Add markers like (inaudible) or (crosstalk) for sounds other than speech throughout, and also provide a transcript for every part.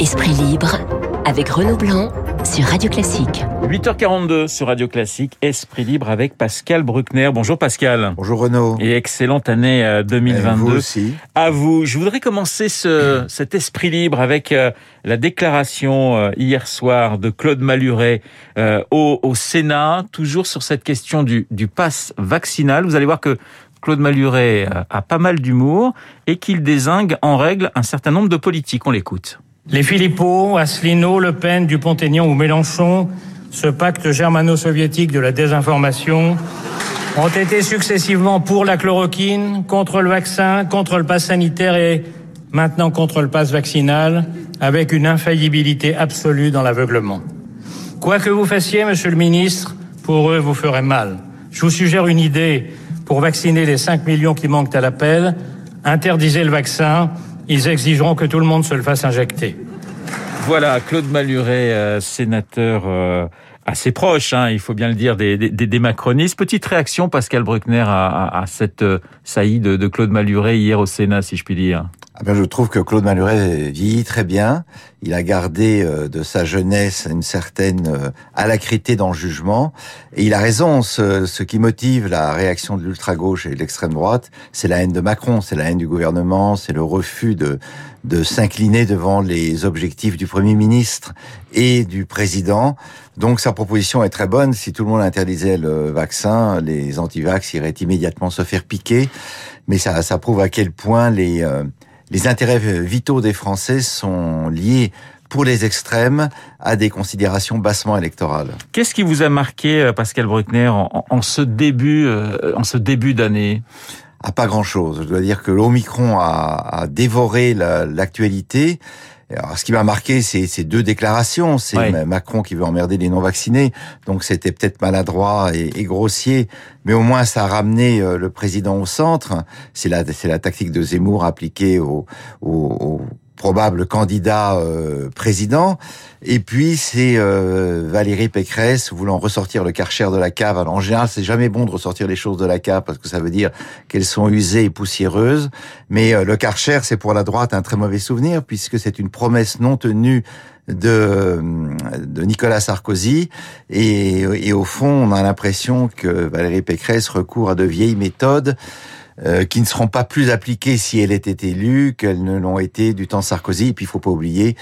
Esprit libre avec Renaud Blanc sur Radio Classique. 8h42 sur Radio Classique, Esprit libre avec Pascal Bruckner. Bonjour Pascal. Bonjour Renaud. Et excellente année euh, 2022. vous aussi. À vous. Je voudrais commencer ce, cet Esprit libre avec euh, la déclaration euh, hier soir de Claude Maluret au, au Sénat, toujours sur cette question du, du pass vaccinal. Vous allez voir que Claude Maluret a pas mal d'humour et qu'il désingue en règle un certain nombre de politiques. On l'écoute. Les Philippot, Asselineau, Le Pen, Dupont-Aignan ou Mélenchon, ce pacte germano-soviétique de la désinformation, ont été successivement pour la chloroquine, contre le vaccin, contre le pass sanitaire et maintenant contre le pass vaccinal, avec une infaillibilité absolue dans l'aveuglement. Quoi que vous fassiez, monsieur le ministre, pour eux, vous ferez mal. Je vous suggère une idée pour vacciner les 5 millions qui manquent à l'appel. Interdisez le vaccin, ils exigeront que tout le monde se le fasse injecter. Voilà, Claude Maluret, euh, sénateur euh, assez proche, hein, il faut bien le dire, des, des, macronistes. Petite réaction, Pascal Bruckner, à cette euh, saillie de, de, Claude Maluret hier au Sénat, si je puis dire. Ah ben, je trouve que Claude Maluret vieillit très bien. Il a gardé euh, de sa jeunesse une certaine euh, alacrité dans le jugement. Et il a raison, ce, ce qui motive la réaction de l'ultra-gauche et de l'extrême droite, c'est la haine de Macron, c'est la haine du gouvernement, c'est le refus de, de s'incliner devant les objectifs du Premier ministre et du Président. Donc sa proposition est très bonne. Si tout le monde interdisait le vaccin, les antivax iraient immédiatement se faire piquer. Mais ça, ça prouve à quel point les... Euh, les intérêts vitaux des Français sont liés pour les extrêmes à des considérations bassement électorales. Qu'est-ce qui vous a marqué, euh, Pascal Bruckner, en, en ce début, euh, en ce début d'année? Ah, Pas grand-chose. Je dois dire que l'Omicron a, a dévoré l'actualité. Alors, ce qui m'a marqué, c'est ces deux déclarations. C'est ouais. Macron qui veut emmerder les non-vaccinés, donc c'était peut-être maladroit et, et, grossier, mais au moins ça a ramené euh, le président au centre. C'est la, c'est la tactique de Zemmour appliquée au, au, au probable candidat euh, président. Et puis c'est euh, Valérie Pécresse voulant ressortir le karcher de la cave. Alors en général, c'est jamais bon de ressortir les choses de la cave parce que ça veut dire qu'elles sont usées et poussiéreuses. Mais euh, le karcher, c'est pour la droite un très mauvais souvenir puisque c'est une promesse non tenue de, de Nicolas Sarkozy. Et, et au fond, on a l'impression que Valérie Pécresse recourt à de vieilles méthodes euh, qui ne seront pas plus appliquées si elle était élue qu'elles ne l'ont été du temps Sarkozy. Et puis il faut pas oublier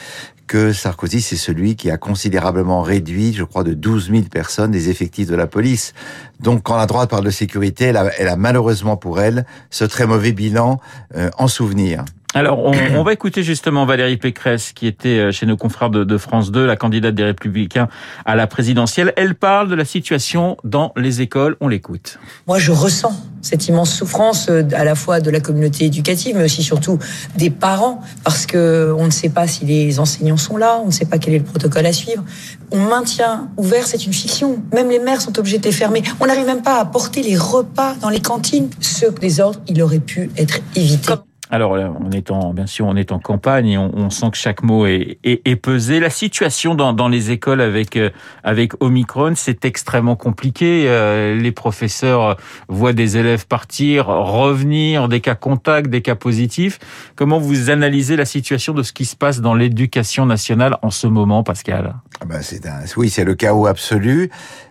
que Sarkozy, c'est celui qui a considérablement réduit, je crois, de 12 000 personnes des effectifs de la police. Donc, quand la droite parle de sécurité, elle a, elle a malheureusement pour elle ce très mauvais bilan euh, en souvenir. Alors, on, (coughs) on, va écouter justement Valérie Pécresse, qui était euh, chez nos confrères de, de, France 2, la candidate des Républicains à la présidentielle. Elle parle de la situation dans les écoles. On l'écoute. Moi, je ressens cette immense souffrance euh, à la fois de la communauté éducative, mais aussi surtout des parents, parce que on ne sait pas si les enseignants sont là, on ne sait pas quel est le protocole à suivre. On maintient ouvert, c'est une fiction. Même les mères sont obligées de fermer. On n'arrive même pas à porter les repas dans les cantines. Ce désordre, il aurait pu être évité. Alors, on est en, bien sûr, on est en campagne et on, on sent que chaque mot est, est, est, pesé. La situation dans, dans les écoles avec, euh, avec Omicron, c'est extrêmement compliqué. Euh, les professeurs voient des élèves partir, revenir, des cas contacts, des cas positifs. Comment vous analysez la situation de ce qui se passe dans l'éducation nationale en ce moment, Pascal? Ah ben c'est un, Oui, c'est le chaos absolu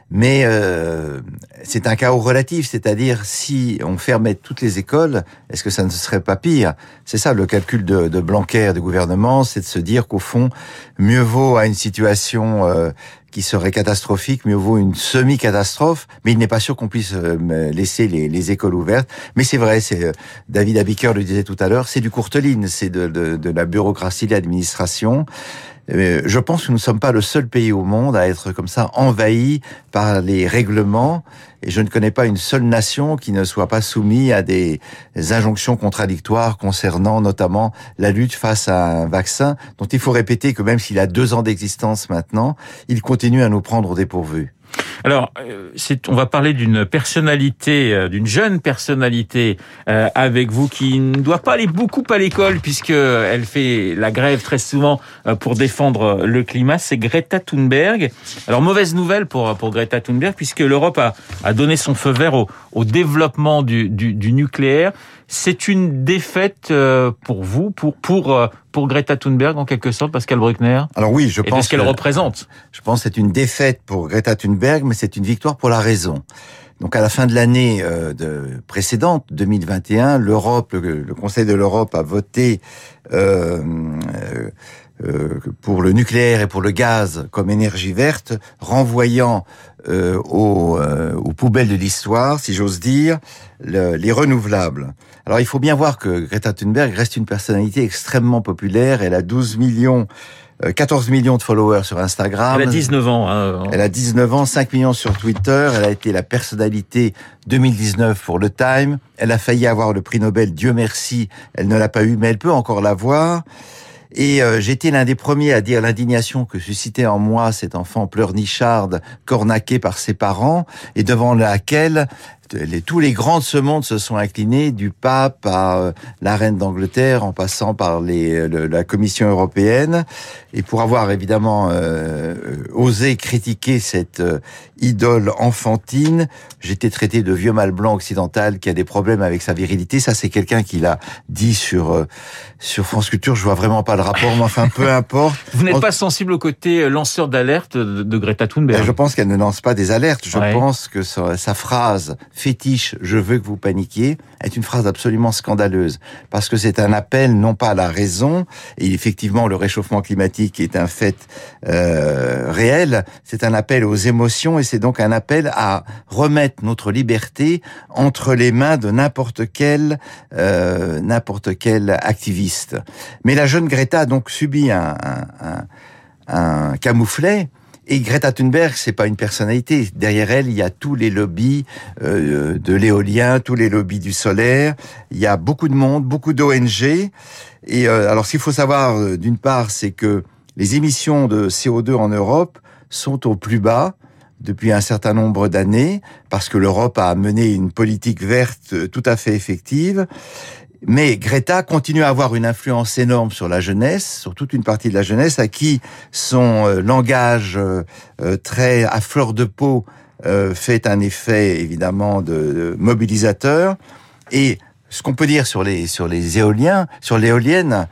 mais euh, c'est un chaos relatif, c'est-à-dire si on fermait toutes les écoles, est-ce que ça ne serait pas pire? C'est ça le calcul de, de Blanquer, du gouvernement, c'est de se dire qu'au fond, mieux vaut à une situation euh, qui serait catastrophique, mieux vaut une semi-catastrophe, mais il n'est pas sûr qu'on puisse euh, laisser les, les, écoles ouvertes. Mais c'est vrai, c'est euh, David Abiker le disait tout à l'heure, c'est du courteline, c'est de, de, de la bureaucratie, de l'administration. Je pense que nous ne sommes pas le seul pays au monde à être comme ça envahi par les règlements et je ne connais pas une seule nation qui ne soit pas soumise à des injonctions contradictoires concernant notamment la lutte face à un vaccin dont il faut répéter que même s'il a deux ans d'existence maintenant, il continue à nous prendre au dépourvu. Alors, euh, on va parler d'une personnalité, euh, d'une jeune personnalité euh, avec vous qui ne doit pas aller beaucoup à l'école puisque elle fait la grève très souvent pour défendre le climat. C'est Greta Thunberg. Alors, mauvaise nouvelle pour pour Greta Thunberg puisque l'Europe a, a donné son feu vert au, au développement du, du, du nucléaire. C'est une défaite euh, pour vous, pour pour euh, pour Greta Thunberg en quelque sorte, Pascal Bruckner. Alors oui, je pense ce qu'elle représente. Je pense que c'est une défaite pour Greta Thunberg, mais c'est une victoire pour la raison. Donc à la fin de l'année euh, précédente, 2021, l'Europe, le, Conseil de l'Europe a voté euh, euh, pour le nucléaire et pour le gaz comme énergie verte, renvoyant euh, aux, euh, aux, poubelles de l'histoire, si j'ose dire, les renouvelables. Alors il faut bien voir que Greta Thunberg reste une personnalité extrêmement populaire. Elle a 12 millions 14 millions de followers sur Instagram. Elle a 19 ans. Hein. Elle a 19 ans, 5 millions sur Twitter. Elle a été la personnalité 2019 pour le Time. Elle a failli avoir le prix Nobel, Dieu merci. Elle ne l'a pas eu, mais elle peut encore l'avoir. Et euh, j'étais l'un des premiers à dire l'indignation que suscitait en moi cet enfant pleurnicharde, cornaqué par ses parents, et devant laquelle tous les grands de ce monde se sont inclinés, du pape à euh, la reine d'Angleterre, en passant par les, euh, la Commission européenne, et pour avoir évidemment euh, osé critiquer cette idole enfantine, j'étais traité de vieux mal blanc occidental qui a des problèmes avec sa virilité. Ça, c'est quelqu'un qui l'a dit sur sur France Culture. Je vois vraiment pas le rapport, mais enfin, peu (laughs) importe. Vous n'êtes pas sensible au côté lanceur d'alerte de, Greta Thunberg Je pense qu'elle ne lance pas des alertes. Je pense que sa, sa phrase fétiche je veux que vous paniquiez est une phrase absolument scandaleuse. Parce que c'est un appel non pas à la raison. Et effectivement le réchauffement climatique est un fait euh, réel, c'est un appel aux émotions et c'est donc un appel à remettre notre liberté entre les mains de n'importe quel euh, n'importe quel activiste. Mais la jeune Greta a donc subi un, un, camouflet et Greta Thunberg, c'est pas une personnalité. Derrière elle, il y a tous les lobbies euh, de l'éolien, tous les lobbies du solaire. Il y a beaucoup de monde, beaucoup d'ONG. Et euh, alors, ce qu'il faut savoir, euh, d'une part, c'est que les émissions de CO2 en Europe sont au plus bas depuis un certain nombre d'années, parce que l'Europe a mené une politique verte tout à fait effective. Mais Greta continue à avoir une influence énorme sur la jeunesse, sur toute une partie de la jeunesse, à qui son euh, langage euh, euh, très à fleur de peau fait un effet évidemment de, mobilisateur. Et ce qu'on peut dire sur les sur les éoliens, sur l'éolienne,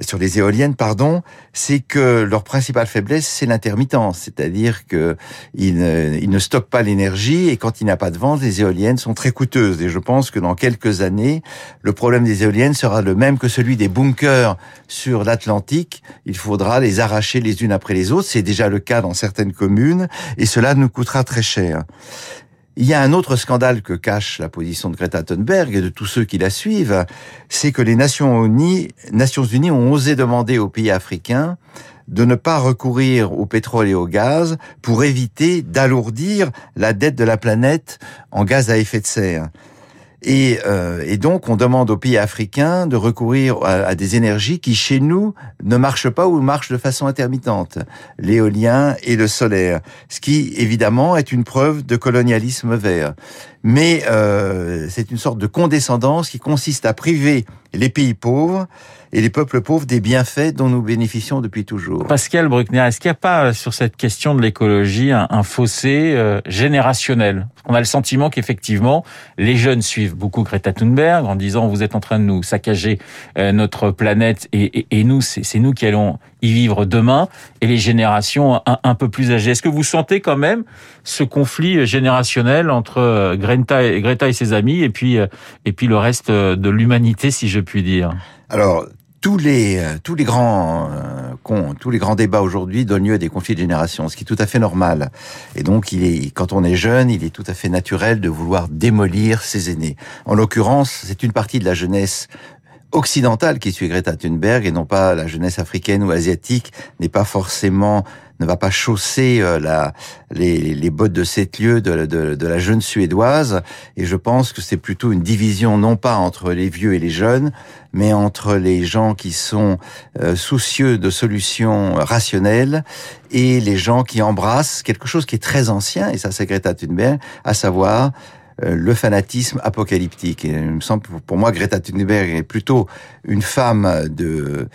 sur les éoliennes, pardon, c'est que leur principale faiblesse, c'est l'intermittence, c'est-à-dire que ils ne, ne stockent pas l'énergie et quand il n'y a pas de vent, les éoliennes sont très coûteuses. Et je pense que dans quelques années, le problème des éoliennes sera le même que celui des bunkers sur l'Atlantique. Il faudra les arracher les unes après les autres. C'est déjà le cas dans certaines communes et cela nous coûtera très cher. Il y a un autre scandale que cache la position de Greta Thunberg et de tous ceux qui la suivent, c'est que les Nations Unies, ont osé demander aux pays africains de ne pas recourir au pétrole et au gaz pour éviter d'alourdir la dette de la planète en gaz à effet de serre. Et, euh, et, donc, on demande aux pays africains de recourir à, des énergies qui, chez nous, ne marchent pas ou marchent de façon intermittente, l'éolien et le solaire, ce qui, évidemment, est une preuve de colonialisme vert. Mais euh, c'est une sorte de condescendance qui consiste à priver les pays pauvres et les peuples pauvres des bienfaits dont nous bénéficions depuis toujours. Pascal Bruckner, est-ce qu'il n'y a pas euh, sur cette question de l'écologie un, fossé euh, générationnel? On a le sentiment qu'effectivement, les jeunes suivent beaucoup Greta Thunberg en disant vous êtes en train de nous saccager euh, notre planète et nous, c'est nous qui allons y vivre demain, et les générations un, peu plus âgées. Est-ce que vous sentez quand même ce conflit générationnel entre Greta et, Greta et ses amis et puis, et puis le reste de l'humanité, si je puis dire? Alors, tous les euh, tous les grands euh, tous les grands débats aujourd'hui donnent lieu à des conflits de génération, ce qui est tout à fait normal. Et donc, il est quand on est jeune, il est tout à fait naturel de vouloir démolir ses aînés. En l'occurrence, c'est une partie de la jeunesse occidentale qui suit Greta Thunberg et non pas la jeunesse africaine ou asiatique n'est pas forcément ne va pas chausser la, les, les bottes de sept lieues de, de, de la jeune suédoise. Et je pense que c'est plutôt une division non pas entre les vieux et les jeunes, mais entre les gens qui sont soucieux de solutions rationnelles et les gens qui embrassent quelque chose qui est très ancien, et ça c'est Greta Thunberg, à savoir euh, le fanatisme apocalyptique. Il me semble, pour moi, Greta Thunberg est plutôt une femme de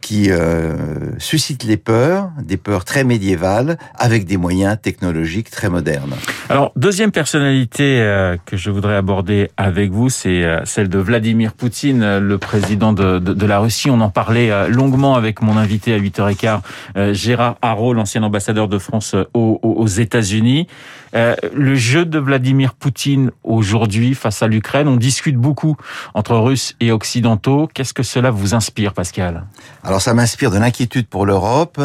qui euh, suscite les peurs, des peurs très médiévales, avec des moyens technologiques très modernes. Alors, deuxième personnalité euh, que je voudrais aborder avec vous, c'est celle de Vladimir Poutine, le président de, de, de, la Russie. On en parlait longuement avec mon invité à 8h15, Gérard Haro, l'ancien ambassadeur de France aux, aux États-Unis. le jeu de Vladimir Poutine aujourd'hui face à l'Ukraine On discute beaucoup entre Russes et Occidentaux. Qu'est-ce que cela vous inspire, Pascal? Alors ça m'inspire de l'inquiétude pour l'Europe,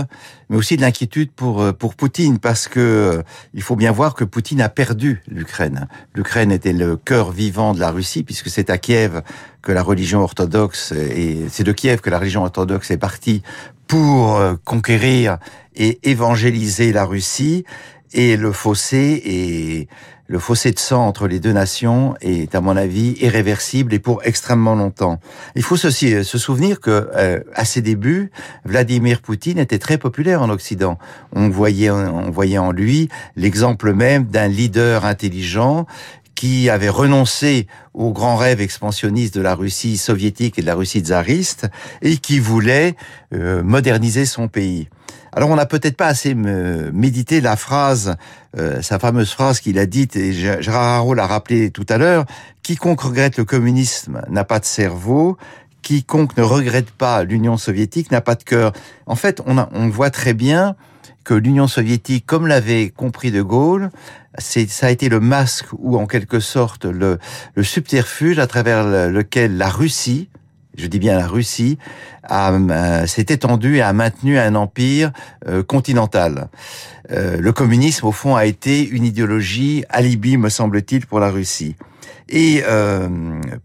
mais aussi de l'inquiétude pour euh, pour Poutine, parce que euh, il faut bien voir que Poutine a perdu l'Ukraine. L'Ukraine était le cœur vivant de la Russie, puisque c'est à Kiev que la religion orthodoxe et c'est de Kiev que la religion orthodoxe est partie pour euh, conquérir et évangéliser la Russie. Et le fossé est le fossé de sang entre les deux nations est, à mon avis, irréversible et pour extrêmement longtemps. Il faut aussi euh, se souvenir que, euh, à ses débuts, Vladimir Poutine était très populaire en Occident. On voyait, on voyait en lui l'exemple même d'un leader intelligent qui avait renoncé aux grands rêves expansionnistes de la Russie soviétique et de la Russie tsariste et qui voulait euh, moderniser son pays. Alors on n'a peut-être pas assez médité la phrase, euh, sa fameuse phrase qu'il a dite, et Gérard Haro l'a rappelé tout à l'heure, quiconque regrette le communisme n'a pas de cerveau, quiconque ne regrette pas l'Union soviétique n'a pas de cœur. En fait, on, on voit très bien que l'Union soviétique, comme l'avait compris De Gaulle, c'est ça a été le masque ou en quelque sorte le, le subterfuge à travers lequel la Russie, je dis bien la Russie, euh, s'est étendue et a maintenu un empire euh, continental. Euh, le communisme, au fond, a été une idéologie alibi, me semble-t-il, pour la Russie. Et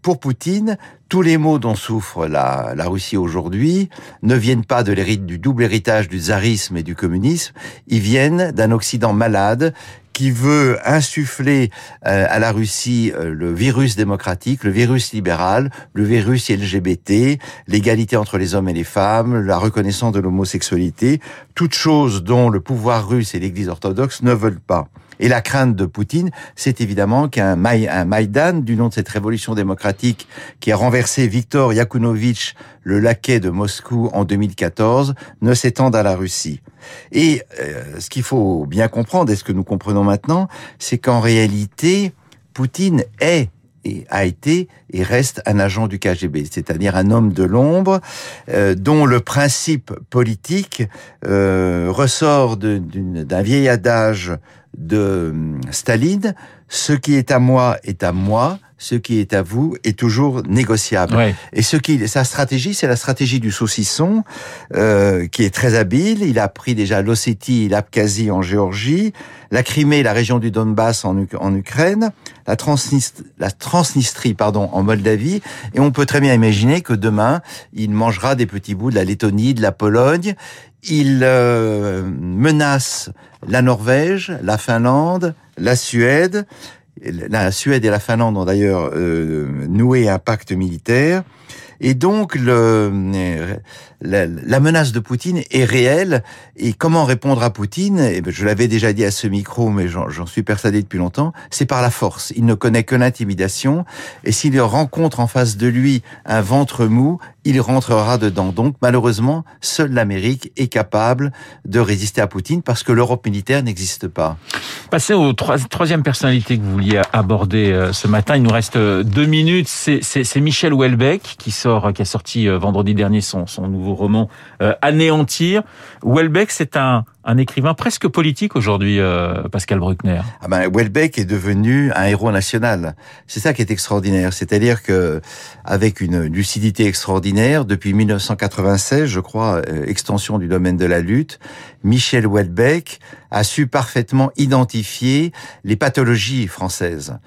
pour Poutine, tous les maux dont souffre la, la Russie aujourd'hui ne viennent pas de du double héritage du tsarisme et du communisme, ils viennent d'un Occident malade qui veut insuffler euh, à la Russie euh, le virus démocratique, le virus libéral, le virus LGBT, l'égalité entre les hommes et les femmes, la reconnaissance de l'homosexualité, toutes choses dont le pouvoir russe et l'Église orthodoxe ne veulent pas. Et la crainte de Poutine, c'est évidemment qu'un Maïdan, du nom de cette révolution démocratique qui a renversé Viktor Yakunovitch, le laquais de Moscou en 2014, ne s'étende à la Russie. Et euh, ce qu'il faut bien comprendre, et ce que nous comprenons maintenant, c'est qu'en réalité, Poutine est et a été et reste un agent du KGB, c'est-à-dire un homme de l'ombre euh, dont le principe politique euh, ressort d'un vieil adage de hum, Staline, ce qui est à moi est à moi, ce qui est à vous est toujours négociable. Et ce qui, sa stratégie, c'est la stratégie du saucisson, euh, qui est très habile. Il a pris déjà l'Ossétie, l'Abkhazie en Géorgie, la Crimée, la région du Donbass en, en Ukraine, la, Transnistrie, la Transnistrie pardon, en Moldavie. Et on peut très bien imaginer que demain, il mangera des petits bouts de la Lettonie, de la Pologne. Il euh, menace la Norvège, la Finlande, la Suède. La Suède et la Finlande ont d'ailleurs euh, noué un pacte militaire. Et donc, le, la, menace de Poutine est réelle. Et comment répondre à Poutine? Eh ben, Je l'avais déjà dit à ce micro, mais j'en suis persuadé depuis longtemps, c'est par la force. Il ne connaît que l'intimidation. Et s'il rencontre en face de lui un ventre mou, il rentrera dedans. Donc, malheureusement, seule l'Amérique est capable de résister à Poutine parce que l'Europe militaire n'existe pas. Passez aux troisième personnalité que vous vouliez aborder euh, ce matin. Il nous reste euh, deux minutes. C'est Michel Houellebecq qui sort, qui a sorti euh, vendredi dernier son, son nouveau roman euh, Anéantir. Welbeck, c'est un, un écrivain presque politique aujourd'hui, euh, Pascal Bruckner. Ah ben, Welbeck est devenu un héros national. C'est ça qui est extraordinaire. C'est-à-dire que, avec une lucidité extraordinaire, depuis 1996, je crois, euh, extension du domaine de la lutte, Michel Welbeck a su parfaitement identifier les pathologies françaises.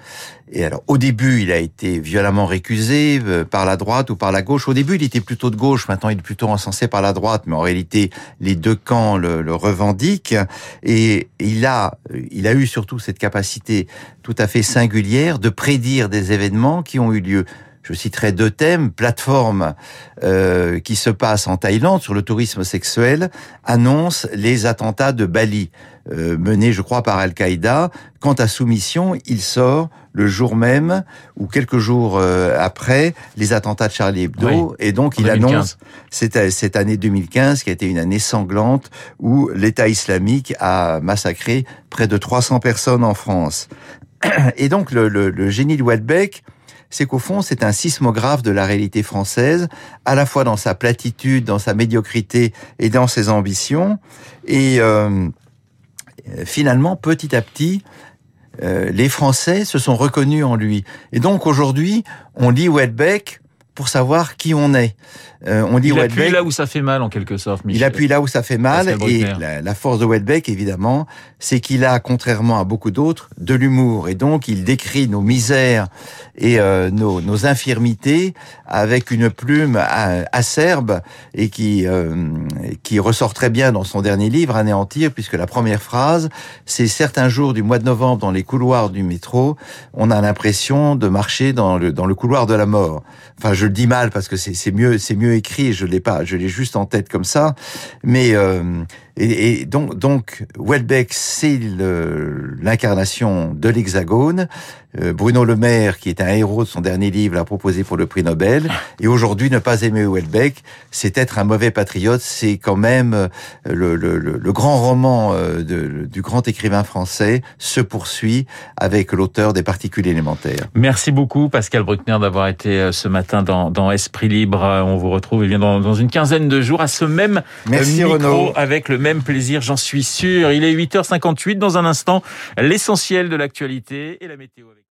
Et alors, au début, il a été violemment récusé euh, par la droite ou par la gauche. Au début, il était plutôt de gauche. Maintenant, il est plutôt encensé par la droite. Mais en réalité, les camps le, le revendiquent. Nordique et il a, il a eu surtout cette capacité tout à fait singulière de prédire des événements qui ont eu lieu je citerai deux thèmes. Plateforme euh, qui se passe en Thaïlande sur le tourisme sexuel annonce les attentats de Bali euh, menés, je crois, par Al-Qaïda. Quant à Soumission, il sort le jour même ou quelques jours euh, après les attentats de Charlie Hebdo. et donc, il annonce cette, cette année 2015 qui a été une année sanglante où l'État islamique a massacré près de 300 personnes en France. (clears throat) Et donc, le, le, le génie de Welbeck c'est qu'au fond, c'est un sismographe de la réalité française, à la fois dans sa platitude, dans sa médiocrité et dans ses ambitions. Et euh, finalement, petit à petit, euh, les Français se sont reconnus en lui. Et donc aujourd'hui, on lit Welbeck pour savoir qui on est. Euh, on dit il appuie là où ça fait mal en quelque sorte. Michel. Il appuie là où ça fait mal et la, force de Welbeck évidemment, c'est qu'il a, contrairement à beaucoup d'autres, de l'humour et donc il décrit nos misères et euh, nos, nos, infirmités avec une plume acerbe et qui euh, qui ressort très bien dans son dernier livre Anéantir puisque la première phrase c'est certains jours du mois de novembre dans les couloirs du métro, on a l'impression de marcher dans le dans le couloir de la mort. Enfin, je le dis mal parce que c'est mieux c'est mieux écrit, je l'ai pas, je l'ai juste en tête comme ça. Mais euh, et, donc, donc Welbeck, c'est l'incarnation de l'Hexagone. Euh, Bruno Le Maire, qui est un héros de son dernier livre, l'a proposé pour le prix Nobel. Et aujourd'hui, ne pas aimer Welbeck, c'est être un mauvais patriote. C'est quand même euh, le, le, le, grand roman euh, de, du grand écrivain français se poursuit avec l'auteur des particules élémentaires. Merci beaucoup, Pascal Bruckner, d'avoir été ce matin dans, dans Esprit Libre. On vous retrouve eh bien, dans, dans, une quinzaine de jours à ce même Merci, micro avec le plaisir, j'en suis sûr. Il est 8h58 dans un instant, l'essentiel de l'actualité et la météo.